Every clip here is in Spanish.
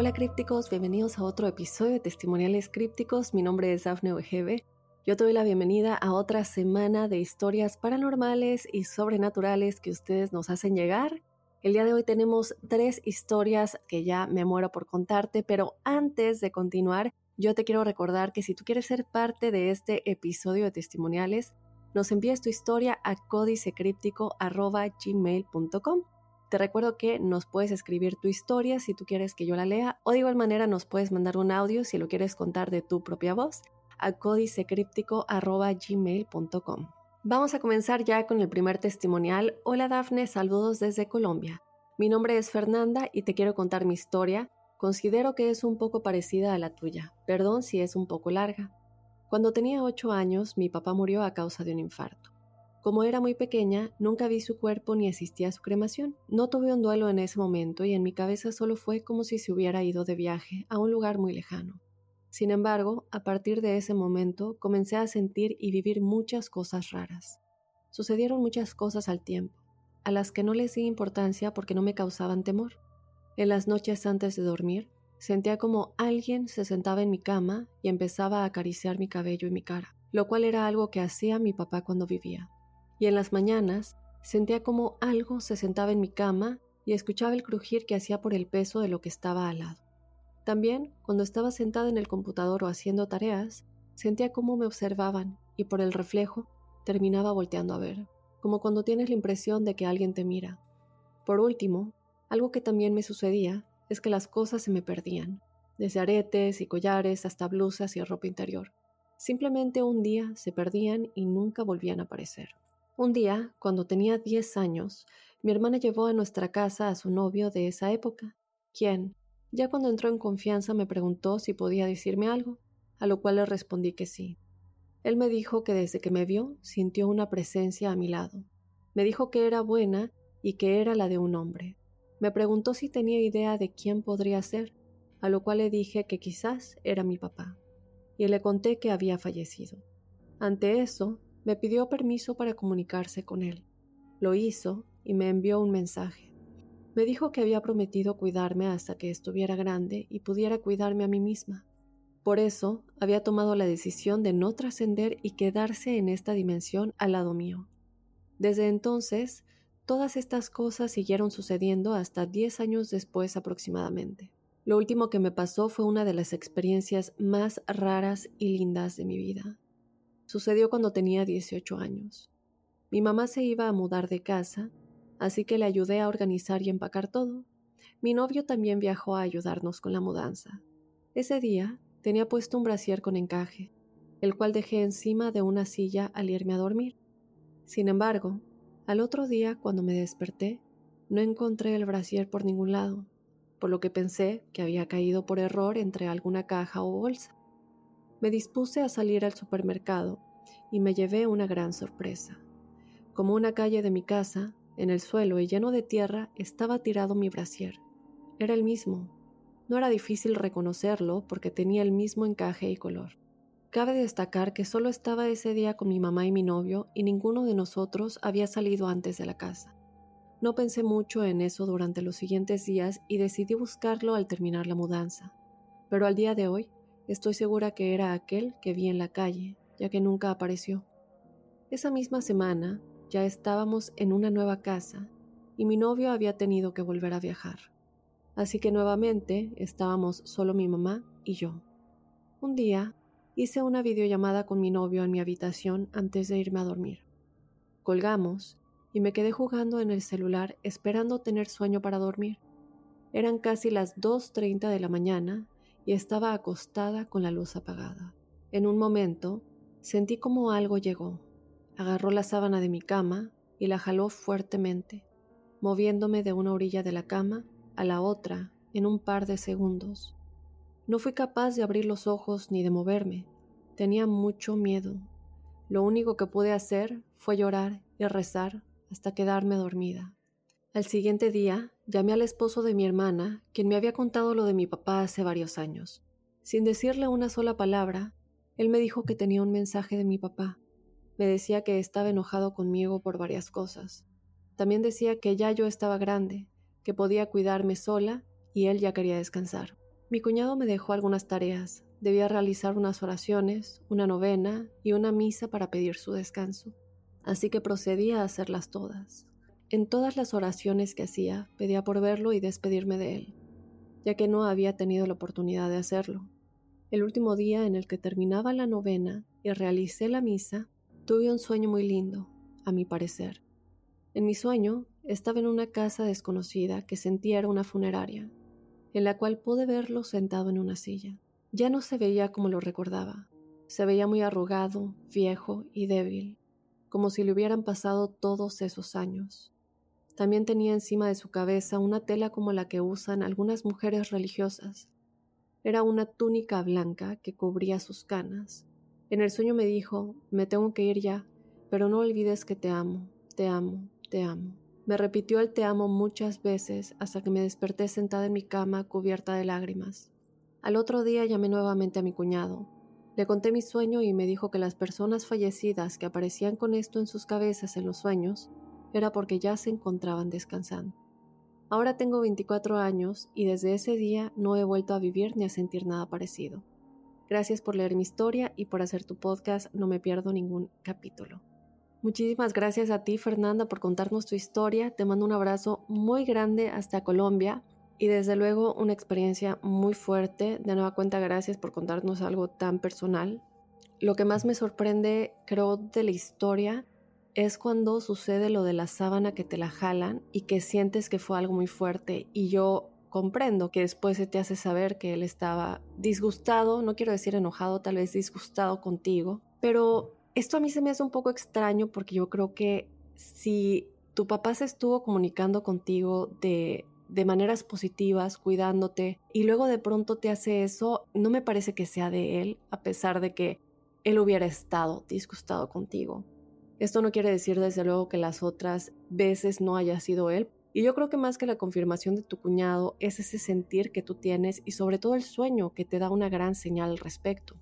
Hola crípticos, bienvenidos a otro episodio de Testimoniales Crípticos. Mi nombre es Daphne Wegebe. Yo te doy la bienvenida a otra semana de historias paranormales y sobrenaturales que ustedes nos hacen llegar. El día de hoy tenemos tres historias que ya me muero por contarte, pero antes de continuar, yo te quiero recordar que si tú quieres ser parte de este episodio de testimoniales, nos envíes tu historia a códicecríptico.gmail.com te recuerdo que nos puedes escribir tu historia si tú quieres que yo la lea o de igual manera nos puedes mandar un audio si lo quieres contar de tu propia voz a códicecríptico.gmail.com. Vamos a comenzar ya con el primer testimonial. Hola Dafne, saludos desde Colombia. Mi nombre es Fernanda y te quiero contar mi historia. Considero que es un poco parecida a la tuya. Perdón si es un poco larga. Cuando tenía 8 años, mi papá murió a causa de un infarto. Como era muy pequeña, nunca vi su cuerpo ni asistí a su cremación. No tuve un duelo en ese momento y en mi cabeza solo fue como si se hubiera ido de viaje a un lugar muy lejano. Sin embargo, a partir de ese momento comencé a sentir y vivir muchas cosas raras. Sucedieron muchas cosas al tiempo, a las que no les di importancia porque no me causaban temor. En las noches antes de dormir, sentía como alguien se sentaba en mi cama y empezaba a acariciar mi cabello y mi cara, lo cual era algo que hacía mi papá cuando vivía y en las mañanas sentía como algo se sentaba en mi cama y escuchaba el crujir que hacía por el peso de lo que estaba al lado. También, cuando estaba sentada en el computador o haciendo tareas, sentía cómo me observaban y por el reflejo terminaba volteando a ver, como cuando tienes la impresión de que alguien te mira. Por último, algo que también me sucedía es que las cosas se me perdían, desde aretes y collares hasta blusas y ropa interior. Simplemente un día se perdían y nunca volvían a aparecer. Un día, cuando tenía 10 años, mi hermana llevó a nuestra casa a su novio de esa época, quien, ya cuando entró en confianza, me preguntó si podía decirme algo, a lo cual le respondí que sí. Él me dijo que desde que me vio sintió una presencia a mi lado. Me dijo que era buena y que era la de un hombre. Me preguntó si tenía idea de quién podría ser, a lo cual le dije que quizás era mi papá, y le conté que había fallecido. Ante eso, me pidió permiso para comunicarse con él. Lo hizo y me envió un mensaje. Me dijo que había prometido cuidarme hasta que estuviera grande y pudiera cuidarme a mí misma. Por eso había tomado la decisión de no trascender y quedarse en esta dimensión al lado mío. Desde entonces, todas estas cosas siguieron sucediendo hasta diez años después aproximadamente. Lo último que me pasó fue una de las experiencias más raras y lindas de mi vida. Sucedió cuando tenía 18 años. Mi mamá se iba a mudar de casa, así que le ayudé a organizar y empacar todo. Mi novio también viajó a ayudarnos con la mudanza. Ese día tenía puesto un brasier con encaje, el cual dejé encima de una silla al irme a dormir. Sin embargo, al otro día, cuando me desperté, no encontré el brasier por ningún lado, por lo que pensé que había caído por error entre alguna caja o bolsa. Me dispuse a salir al supermercado y me llevé una gran sorpresa. Como una calle de mi casa, en el suelo y lleno de tierra, estaba tirado mi brasier. Era el mismo. No era difícil reconocerlo porque tenía el mismo encaje y color. Cabe destacar que solo estaba ese día con mi mamá y mi novio y ninguno de nosotros había salido antes de la casa. No pensé mucho en eso durante los siguientes días y decidí buscarlo al terminar la mudanza. Pero al día de hoy Estoy segura que era aquel que vi en la calle, ya que nunca apareció. Esa misma semana ya estábamos en una nueva casa y mi novio había tenido que volver a viajar. Así que nuevamente estábamos solo mi mamá y yo. Un día hice una videollamada con mi novio en mi habitación antes de irme a dormir. Colgamos y me quedé jugando en el celular esperando tener sueño para dormir. Eran casi las 2.30 de la mañana y estaba acostada con la luz apagada. En un momento sentí como algo llegó. Agarró la sábana de mi cama y la jaló fuertemente, moviéndome de una orilla de la cama a la otra en un par de segundos. No fui capaz de abrir los ojos ni de moverme. Tenía mucho miedo. Lo único que pude hacer fue llorar y rezar hasta quedarme dormida. Al siguiente día llamé al esposo de mi hermana, quien me había contado lo de mi papá hace varios años. Sin decirle una sola palabra, él me dijo que tenía un mensaje de mi papá. Me decía que estaba enojado conmigo por varias cosas. También decía que ya yo estaba grande, que podía cuidarme sola y él ya quería descansar. Mi cuñado me dejó algunas tareas. Debía realizar unas oraciones, una novena y una misa para pedir su descanso así que procedí a hacerlas todas. En todas las oraciones que hacía, pedía por verlo y despedirme de él, ya que no había tenido la oportunidad de hacerlo. El último día en el que terminaba la novena y realicé la misa, tuve un sueño muy lindo, a mi parecer. En mi sueño estaba en una casa desconocida que sentía era una funeraria, en la cual pude verlo sentado en una silla. Ya no se veía como lo recordaba, se veía muy arrugado, viejo y débil, como si le hubieran pasado todos esos años. También tenía encima de su cabeza una tela como la que usan algunas mujeres religiosas. Era una túnica blanca que cubría sus canas. En el sueño me dijo, me tengo que ir ya, pero no olvides que te amo, te amo, te amo. Me repitió el te amo muchas veces hasta que me desperté sentada en mi cama cubierta de lágrimas. Al otro día llamé nuevamente a mi cuñado, le conté mi sueño y me dijo que las personas fallecidas que aparecían con esto en sus cabezas en los sueños era porque ya se encontraban descansando. Ahora tengo 24 años y desde ese día no he vuelto a vivir ni a sentir nada parecido. Gracias por leer mi historia y por hacer tu podcast, no me pierdo ningún capítulo. Muchísimas gracias a ti, Fernanda, por contarnos tu historia. Te mando un abrazo muy grande hasta Colombia y desde luego una experiencia muy fuerte. De nueva cuenta, gracias por contarnos algo tan personal. Lo que más me sorprende, creo, de la historia es cuando sucede lo de la sábana que te la jalan y que sientes que fue algo muy fuerte. Y yo comprendo que después se te hace saber que él estaba disgustado, no quiero decir enojado, tal vez disgustado contigo. Pero esto a mí se me hace un poco extraño porque yo creo que si tu papá se estuvo comunicando contigo de de maneras positivas, cuidándote, y luego de pronto te hace eso, no me parece que sea de él, a pesar de que él hubiera estado disgustado contigo. Esto no quiere decir desde luego que las otras veces no haya sido él, y yo creo que más que la confirmación de tu cuñado es ese sentir que tú tienes y sobre todo el sueño que te da una gran señal al respecto.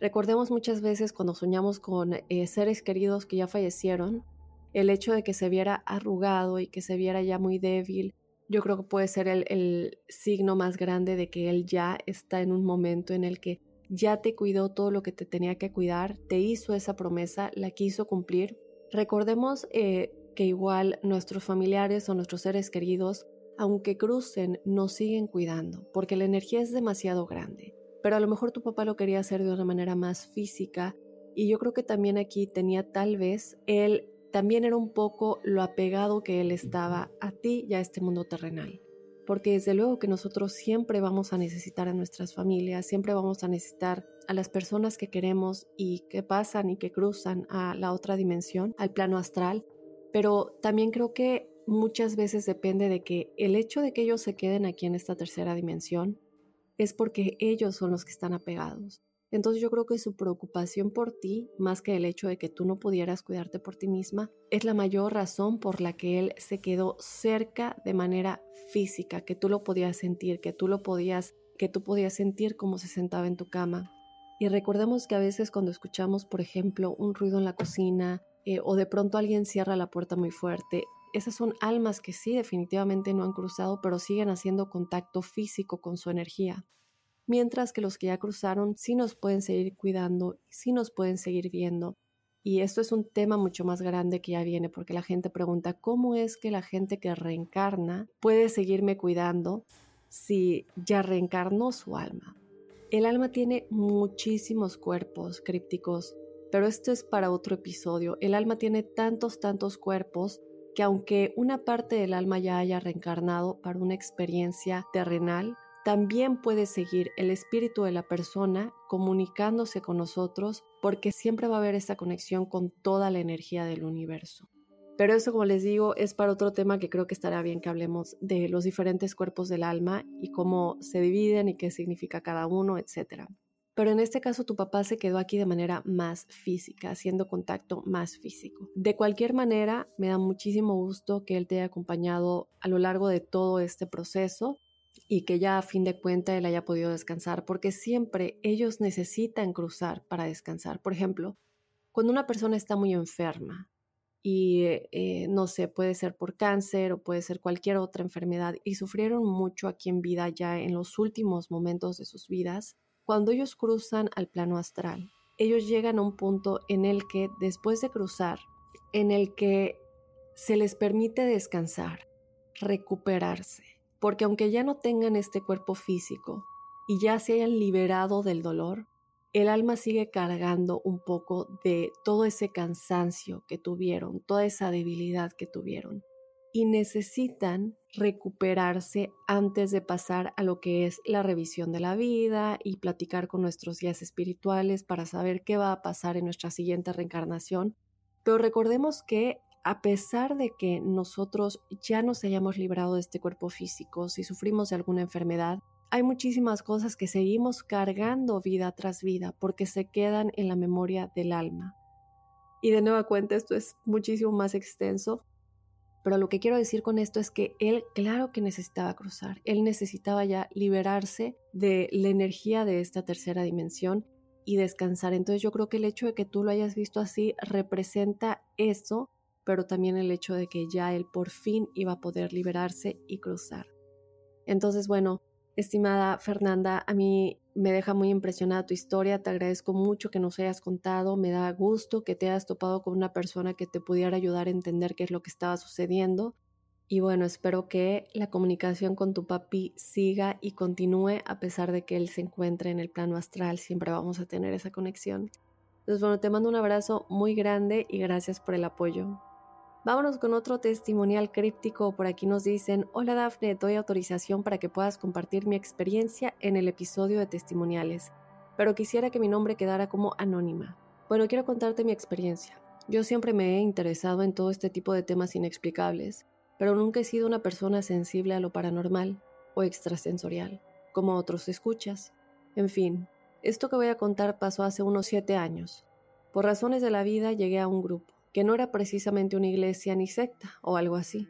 Recordemos muchas veces cuando soñamos con eh, seres queridos que ya fallecieron, el hecho de que se viera arrugado y que se viera ya muy débil yo creo que puede ser el, signo más grande de que él ya está en un momento en el que ya te cuidó todo lo que te tenía que cuidar, te hizo esa promesa, la quiso cumplir. Recordemos eh, que igual nuestros familiares o nuestros seres queridos, aunque crucen, nos siguen cuidando, porque la energía es demasiado grande. Pero a lo mejor tu papá lo quería hacer de una manera más física y yo creo que también aquí tenía tal vez el también era un poco lo apegado que él estaba a ti y a este mundo terrenal. Porque desde luego que nosotros siempre vamos a necesitar a nuestras familias, siempre vamos a necesitar a las personas que queremos y que pasan y que cruzan a la otra dimensión, al plano astral. Pero también creo que muchas veces depende de que el hecho de que ellos se queden aquí en esta tercera dimensión es porque ellos son los que están apegados. Entonces yo creo que su preocupación por ti, más que el hecho de que tú no pudieras cuidarte por ti misma, es la mayor razón por la que él se quedó cerca de manera física, que tú lo podías sentir, que tú lo podías, que tú podías sentir cómo se sentaba en tu cama. Y recordemos que a veces cuando escuchamos, por ejemplo, un ruido en la cocina eh, o de pronto alguien cierra la puerta muy fuerte, esas son almas que sí definitivamente no han cruzado, pero siguen haciendo contacto físico con su energía mientras que los que ya cruzaron sí nos pueden seguir cuidando, sí nos pueden seguir viendo. Y esto es un tema mucho más grande que ya viene, porque la gente pregunta, ¿cómo es que la gente que reencarna puede seguirme cuidando si ya reencarnó su alma? El alma tiene muchísimos cuerpos crípticos, pero esto es para otro episodio. El alma tiene tantos, tantos cuerpos que aunque una parte del alma ya haya reencarnado para una experiencia terrenal, también puede seguir el espíritu de la persona comunicándose con nosotros porque siempre va a haber esa conexión con toda la energía del universo. Pero eso, como les digo, es para otro tema que creo que estará bien que hablemos de los diferentes cuerpos del alma y cómo se dividen y qué significa cada uno, etc. Pero en este caso tu papá se quedó aquí de manera más física, haciendo contacto más físico. De cualquier manera, me da muchísimo gusto que él te haya acompañado a lo largo de todo este proceso y que ya a fin de cuenta él haya podido descansar, porque siempre ellos necesitan cruzar para descansar. Por ejemplo, cuando una persona está muy enferma y eh, no sé, puede ser por cáncer o puede ser cualquier otra enfermedad y sufrieron mucho aquí en vida ya en los últimos momentos de sus vidas, cuando ellos cruzan al plano astral, ellos llegan a un punto en el que después de cruzar, en el que se les permite descansar, recuperarse, porque aunque ya no tengan este cuerpo físico y ya se hayan liberado del dolor, el alma sigue cargando un poco de todo ese cansancio que tuvieron, toda esa debilidad que tuvieron y necesitan recuperarse antes de pasar a lo que es la revisión de la vida y platicar con nuestros guías espirituales para saber qué va a pasar en nuestra siguiente reencarnación. Pero recordemos que a pesar de que nosotros ya nos hayamos librado de este cuerpo físico, si sufrimos de alguna enfermedad, hay muchísimas cosas que seguimos cargando vida tras vida porque se quedan en la memoria del alma. Y de nueva cuenta esto es muchísimo más extenso, pero lo que quiero decir con esto es que él, claro que necesitaba cruzar, él necesitaba ya liberarse de la energía de esta tercera dimensión y descansar. Entonces yo creo que el hecho de que tú lo hayas visto así representa eso, pero también el hecho de que ya él por fin iba a poder liberarse y cruzar. Entonces, bueno, estimada Fernanda, a mí me deja muy impresionada tu historia, te agradezco mucho que nos hayas contado, me da gusto que te hayas topado con una persona que te pudiera ayudar a entender qué es lo que estaba sucediendo. Y bueno, espero que la comunicación con tu papi siga y continúe a pesar de que él se encuentre en el plano astral, siempre vamos a tener esa conexión. Entonces bueno, te mando un abrazo muy grande y gracias por el apoyo. Vámonos con otro testimonial críptico. Por aquí nos dicen, hola Dafne, doy autorización para que puedas compartir mi experiencia en el episodio de testimoniales, pero quisiera que mi nombre quedara como anónima. Bueno, quiero contarte mi experiencia. Yo siempre me he interesado en todo este tipo de temas inexplicables, pero nunca he sido una persona sensible a lo paranormal o extrasensorial, como otros escuchas. En fin, esto que voy a contar pasó hace unos siete años. Por razones de la vida llegué a un grupo que no era precisamente una iglesia ni secta o algo así,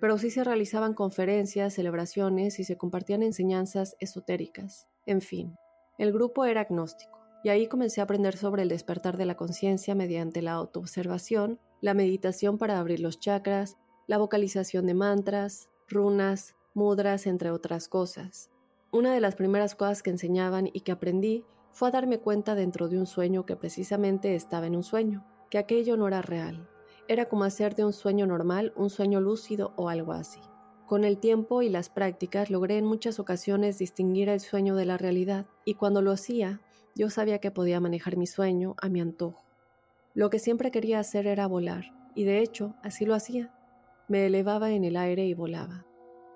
pero sí se realizaban conferencias, celebraciones y se compartían enseñanzas esotéricas. En fin, el grupo era agnóstico, y ahí comencé a aprender sobre el despertar de la conciencia mediante la autoobservación, la meditación para abrir los chakras, la vocalización de mantras, runas, mudras, entre otras cosas. Una de las primeras cosas que enseñaban y que aprendí fue a darme cuenta dentro de un sueño que precisamente estaba en un sueño que aquello no era real. Era como hacer de un sueño normal un sueño lúcido o algo así. Con el tiempo y las prácticas logré en muchas ocasiones distinguir el sueño de la realidad y cuando lo hacía yo sabía que podía manejar mi sueño a mi antojo. Lo que siempre quería hacer era volar y de hecho así lo hacía. Me elevaba en el aire y volaba.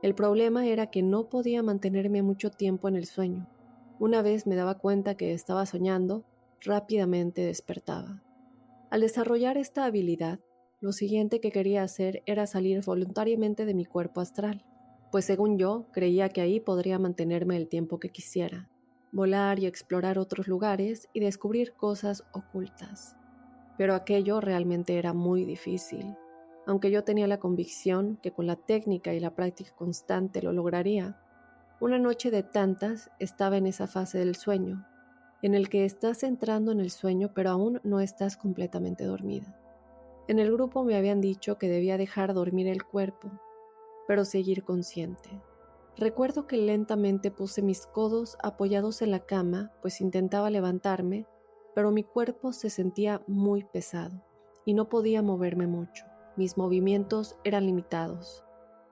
El problema era que no podía mantenerme mucho tiempo en el sueño. Una vez me daba cuenta que estaba soñando, rápidamente despertaba. Al desarrollar esta habilidad, lo siguiente que quería hacer era salir voluntariamente de mi cuerpo astral, pues según yo creía que ahí podría mantenerme el tiempo que quisiera, volar y explorar otros lugares y descubrir cosas ocultas. Pero aquello realmente era muy difícil, aunque yo tenía la convicción que con la técnica y la práctica constante lo lograría. Una noche de tantas estaba en esa fase del sueño, en el que estás entrando en el sueño pero aún no estás completamente dormida. En el grupo me habían dicho que debía dejar dormir el cuerpo, pero seguir consciente. Recuerdo que lentamente puse mis codos apoyados en la cama, pues intentaba levantarme, pero mi cuerpo se sentía muy pesado y no podía moverme mucho. Mis movimientos eran limitados.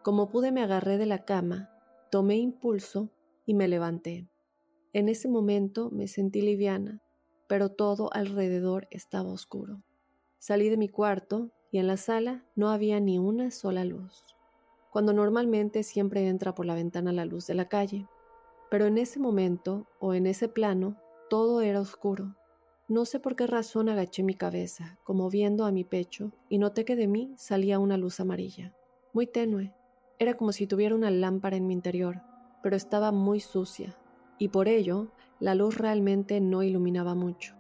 Como pude me agarré de la cama, tomé impulso y me levanté. En ese momento me sentí liviana, pero todo alrededor estaba oscuro. Salí de mi cuarto y en la sala no había ni una sola luz, cuando normalmente siempre entra por la ventana la luz de la calle. Pero en ese momento o en ese plano todo era oscuro. No sé por qué razón agaché mi cabeza, como viendo a mi pecho, y noté que de mí salía una luz amarilla, muy tenue. Era como si tuviera una lámpara en mi interior, pero estaba muy sucia, y por ello la luz realmente no iluminaba mucho.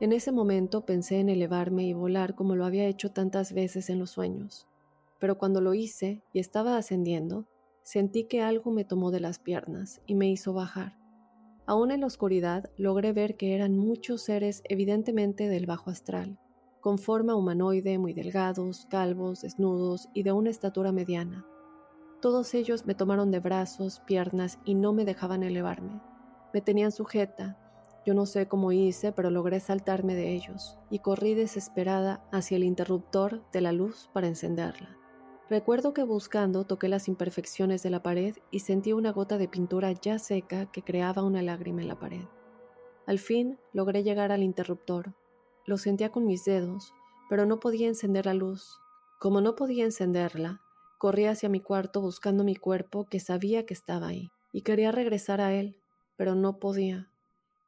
En ese momento pensé en elevarme y volar como lo había hecho tantas veces en los sueños, pero cuando lo hice y estaba ascendiendo, sentí que algo me tomó de las piernas y me hizo bajar. Aún en la oscuridad logré ver que eran muchos seres evidentemente del bajo astral, con forma humanoide, muy delgados, calvos, desnudos y de una estatura mediana. Todos ellos me tomaron de brazos, piernas y no me dejaban elevarme. Me tenían sujeta. Yo no sé cómo hice, pero logré saltarme de ellos y corrí desesperada hacia el interruptor de la luz para encenderla. Recuerdo que buscando toqué las imperfecciones de la pared y sentí una gota de pintura ya seca que creaba una lágrima en la pared. Al fin logré llegar al interruptor. Lo sentía con mis dedos, pero no podía encender la luz. Como no podía encenderla, Corrí hacia mi cuarto buscando mi cuerpo que sabía que estaba ahí, y quería regresar a él, pero no podía,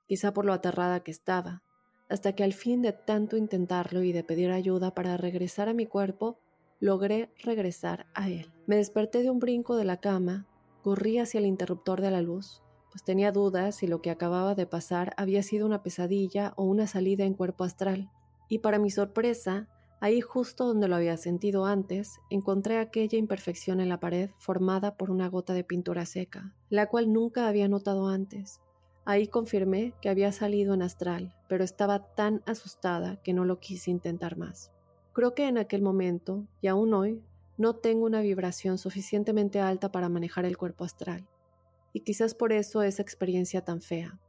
quizá por lo aterrada que estaba, hasta que al fin de tanto intentarlo y de pedir ayuda para regresar a mi cuerpo, logré regresar a él. Me desperté de un brinco de la cama, corrí hacia el interruptor de la luz, pues tenía dudas si lo que acababa de pasar había sido una pesadilla o una salida en cuerpo astral, y para mi sorpresa, Ahí justo donde lo había sentido antes, encontré aquella imperfección en la pared formada por una gota de pintura seca, la cual nunca había notado antes. Ahí confirmé que había salido en astral, pero estaba tan asustada que no lo quise intentar más. Creo que en aquel momento, y aún hoy, no tengo una vibración suficientemente alta para manejar el cuerpo astral. Y quizás por eso esa experiencia tan fea.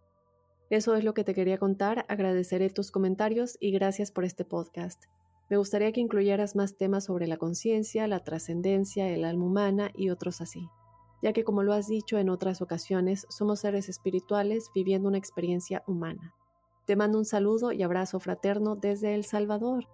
Eso es lo que te quería contar, agradeceré tus comentarios y gracias por este podcast. Me gustaría que incluyeras más temas sobre la conciencia, la trascendencia, el alma humana y otros así, ya que como lo has dicho en otras ocasiones, somos seres espirituales viviendo una experiencia humana. Te mando un saludo y abrazo fraterno desde El Salvador.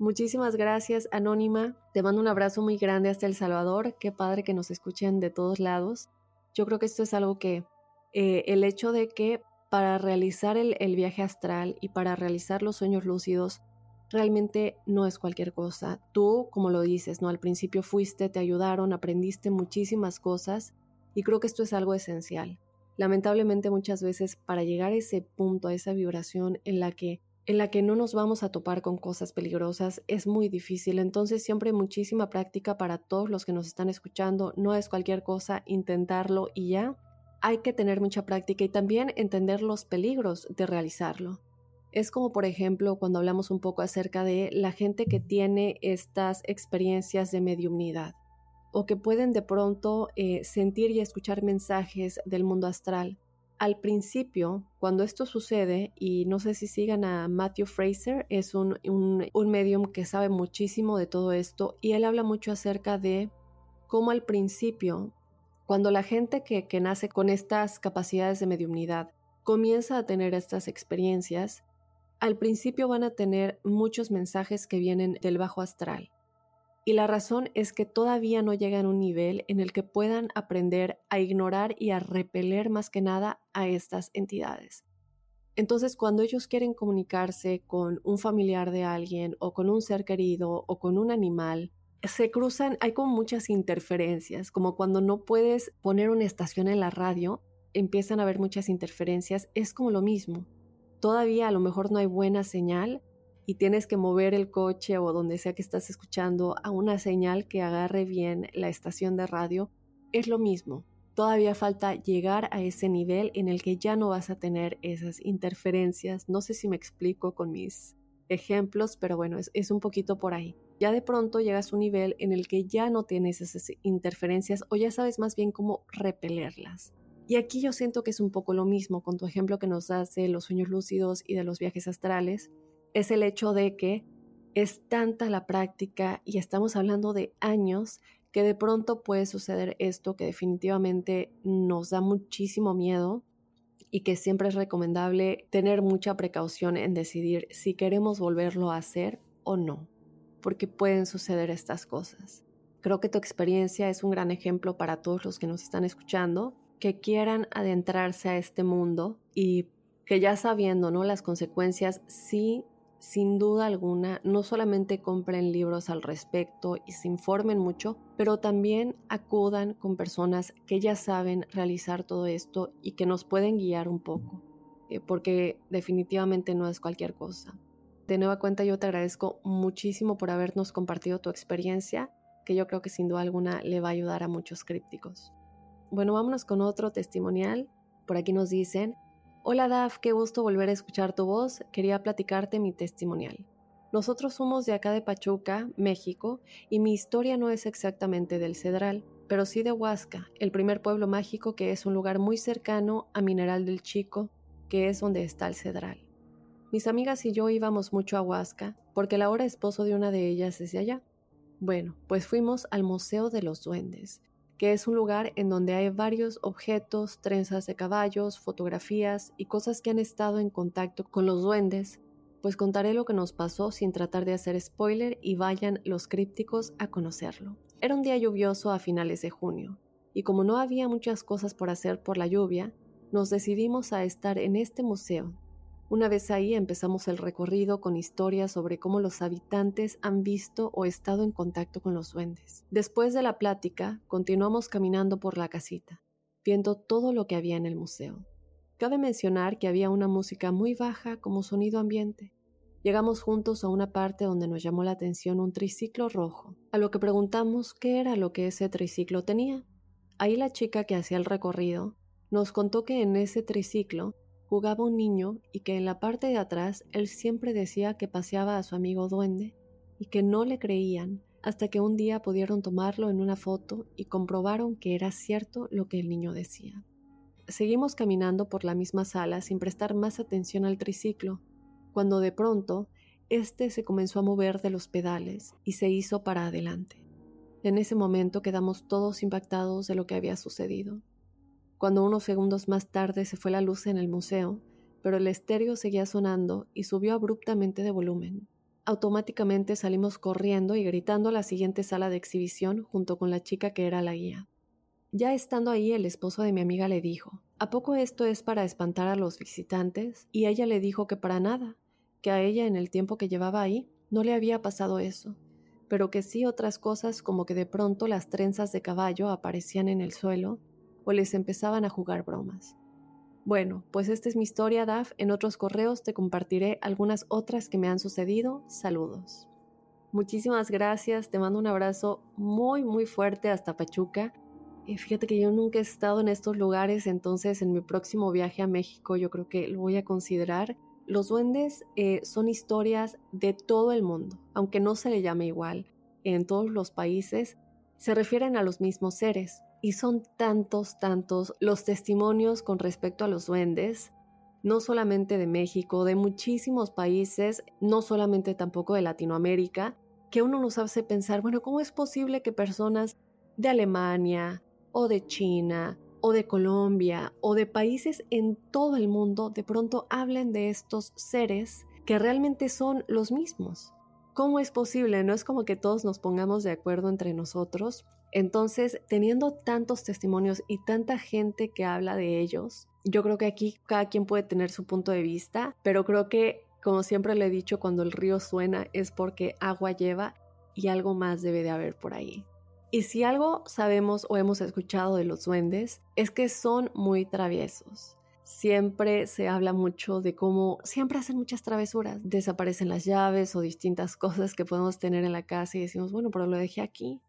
Muchísimas gracias, Anónima. Te mando un abrazo muy grande hasta El Salvador. Qué padre que nos escuchen de todos lados. Yo creo que esto es algo que eh, el hecho de que para realizar el viaje astral y para realizar los sueños lúcidos, realmente no es cualquier cosa. Tú, como lo dices, ¿no? Al principio fuiste, te ayudaron, aprendiste muchísimas cosas y creo que esto es algo esencial. Lamentablemente muchas veces para llegar a ese punto, a esa vibración en la que en la que no nos vamos a topar con cosas peligrosas es muy difícil. Entonces siempre muchísima práctica para todos los que nos están escuchando. No es cualquier cosa intentarlo y ya. Hay que tener mucha práctica y también entender los peligros de realizarlo. Es como, por ejemplo, cuando hablamos un poco acerca de la gente que tiene estas experiencias de mediumnidad o que pueden de pronto eh, sentir y escuchar mensajes del mundo astral. Al principio, cuando esto sucede, y no sé si sigan a Matthew Fraser, es un, un medium que sabe muchísimo de todo esto y él habla mucho acerca de cómo al principio, cuando la gente que, que nace con estas capacidades de mediumnidad comienza a tener estas experiencias, al principio van a tener muchos mensajes que vienen del bajo astral. Y la razón es que todavía no llegan a un nivel en el que puedan aprender a ignorar y a repeler más que nada a estas entidades. Entonces, cuando ellos quieren comunicarse con un familiar de alguien o con un ser querido o con un animal, se cruzan, hay como muchas interferencias, como cuando no puedes poner una estación en la radio, empiezan a haber muchas interferencias, es como lo mismo todavía a lo mejor no hay buena señal y tienes que mover el coche o donde sea que estás escuchando a una señal que agarre bien la estación de radio, es lo mismo. Todavía falta llegar a ese nivel en el que ya no vas a tener esas interferencias. No sé si me explico con mis ejemplos, pero bueno, es, un poquito por ahí. Ya de pronto llegas a un nivel en el que ya no tienes esas interferencias o ya sabes más bien cómo repelerlas. Y aquí yo siento que es un poco lo mismo con tu ejemplo que nos das de los sueños lúcidos y de los viajes astrales. Es el hecho de que es tanta la práctica y estamos hablando de años que de pronto puede suceder esto que definitivamente nos da muchísimo miedo, y que siempre es recomendable tener mucha precaución en decidir si queremos volverlo a hacer o no, porque pueden suceder estas cosas. Creo que tu experiencia es un gran ejemplo para todos los que nos están escuchando, que quieran adentrarse a este mundo y que ya sabiendo ¿no? las consecuencias, sí sin duda alguna, no solamente compren libros al respecto y se informen mucho, pero también acudan con personas que ya saben realizar todo esto y que nos pueden guiar un poco, eh, porque definitivamente no es cualquier cosa. De nueva cuenta yo te agradezco muchísimo por habernos compartido tu experiencia, que yo creo que sin duda alguna le va a ayudar a muchos crípticos. Bueno, vámonos con otro testimonial. Por aquí nos dicen, Hola Daf, qué gusto volver a escuchar tu voz. Quería platicarte mi testimonial. Nosotros somos de acá de Pachuca, México, y mi historia no es exactamente del Cedral, pero sí de Huasca, el primer pueblo mágico que es un lugar muy cercano a Mineral del Chico, que es donde está el Cedral. Mis amigas y yo íbamos mucho a Huasca, porque el ahora esposo de una de ellas es de allá. Bueno, pues fuimos al Museo de los Duendes, que es un lugar en donde hay varios objetos, trenzas de caballos, fotografías y cosas que han estado en contacto con los duendes, pues contaré lo que nos pasó sin tratar de hacer spoiler y vayan los crípticos a conocerlo. Era un día lluvioso a finales de junio, y como no había muchas cosas por hacer por la lluvia, nos decidimos a estar en este museo, una vez ahí empezamos el recorrido con historias sobre cómo los habitantes han visto o estado en contacto con los duendes. Después de la plática, continuamos caminando por la casita, viendo todo lo que había en el museo. Cabe mencionar que había una música muy baja como sonido ambiente. Llegamos juntos a una parte donde nos llamó la atención un triciclo rojo, a lo que preguntamos qué era lo que ese triciclo tenía. Ahí la chica que hacía el recorrido nos contó que en ese triciclo jugaba un niño y que en la parte de atrás él siempre decía que paseaba a su amigo duende y que no le creían hasta que un día pudieron tomarlo en una foto y comprobaron que era cierto lo que el niño decía. Seguimos caminando por la misma sala sin prestar más atención al triciclo, cuando de pronto este se comenzó a mover de los pedales y se hizo para adelante. En ese momento quedamos todos impactados de lo que había sucedido cuando unos segundos más tarde se fue la luz en el museo, pero el estéreo seguía sonando y subió abruptamente de volumen. Automáticamente salimos corriendo y gritando a la siguiente sala de exhibición junto con la chica que era la guía. Ya estando ahí, el esposo de mi amiga le dijo, ¿A poco esto es para espantar a los visitantes? Y ella le dijo que para nada, que a ella en el tiempo que llevaba ahí no le había pasado eso, pero que sí otras cosas como que de pronto las trenzas de caballo aparecían en el suelo o les empezaban a jugar bromas. Bueno, pues esta es mi historia, Daf. En otros correos te compartiré algunas otras que me han sucedido. Saludos. Muchísimas gracias, te mando un abrazo muy, muy fuerte hasta Pachuca. Y fíjate que yo nunca he estado en estos lugares, entonces en mi próximo viaje a México yo creo que lo voy a considerar. Los duendes eh, son historias de todo el mundo, aunque no se le llame igual en todos los países, se refieren a los mismos seres, y son tantos, tantos los testimonios con respecto a los duendes, no solamente de México, de muchísimos países, no solamente tampoco de Latinoamérica, que uno nos hace pensar, bueno, ¿cómo es posible que personas de Alemania o de China o de Colombia o de países en todo el mundo de pronto hablen de estos seres que realmente son los mismos? ¿Cómo es posible? No es como que todos nos pongamos de acuerdo entre nosotros entonces, teniendo tantos testimonios y tanta gente que habla de ellos, yo creo que aquí cada quien puede tener su punto de vista, pero creo que, como siempre le he dicho, cuando el río suena es porque agua lleva y algo más debe de haber por ahí. Y si algo sabemos o hemos escuchado de los duendes, es que son muy traviesos. Siempre se habla mucho de cómo siempre hacen muchas travesuras. Desaparecen las llaves o distintas cosas que podemos tener en la casa y decimos, bueno, pero lo dejé aquí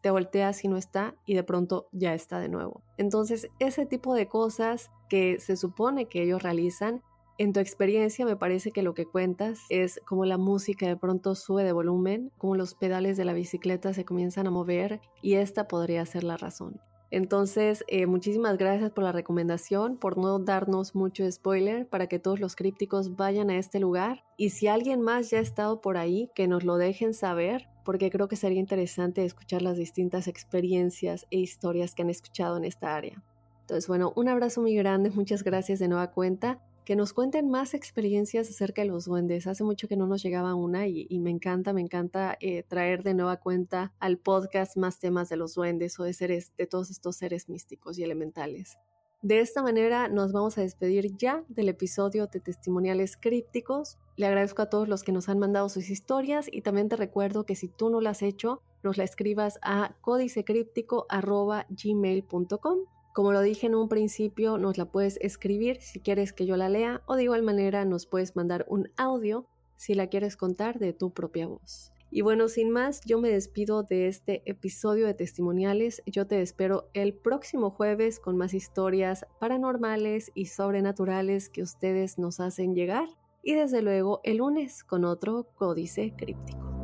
te volteas y no está y de pronto ya está de nuevo. Entonces, ese tipo de cosas que se supone que ellos realizan, en tu experiencia me parece que lo que cuentas es como la música de pronto sube de volumen, como los pedales de la bicicleta se comienzan a mover y esta podría ser la razón. Entonces, eh, muchísimas gracias por la recomendación, por no darnos mucho spoiler para que todos los crípticos vayan a este lugar. Y si alguien más ya ha estado por ahí, que nos lo dejen saber, porque creo que sería interesante escuchar las distintas experiencias e historias que han escuchado en esta área. Entonces, bueno, un abrazo muy grande, muchas gracias de nueva cuenta. Que nos cuenten más experiencias acerca de los duendes. Hace mucho que no nos llegaba una y, me encanta, me encanta eh, traer de nueva cuenta al podcast más temas de los duendes o de seres, de todos estos seres místicos y elementales. De esta manera nos vamos a despedir ya del episodio de testimoniales crípticos. Le agradezco a todos los que nos han mandado sus historias y también te recuerdo que si tú no lo has hecho, nos la escribas a códicecríptico.gmail.com. Como lo dije en un principio, nos la puedes escribir si quieres que yo la lea o de igual manera nos puedes mandar un audio si la quieres contar de tu propia voz. Y bueno, sin más, yo me despido de este episodio de testimoniales. Yo te espero el próximo jueves con más historias paranormales y sobrenaturales que ustedes nos hacen llegar. Y desde luego el lunes con otro códice críptico.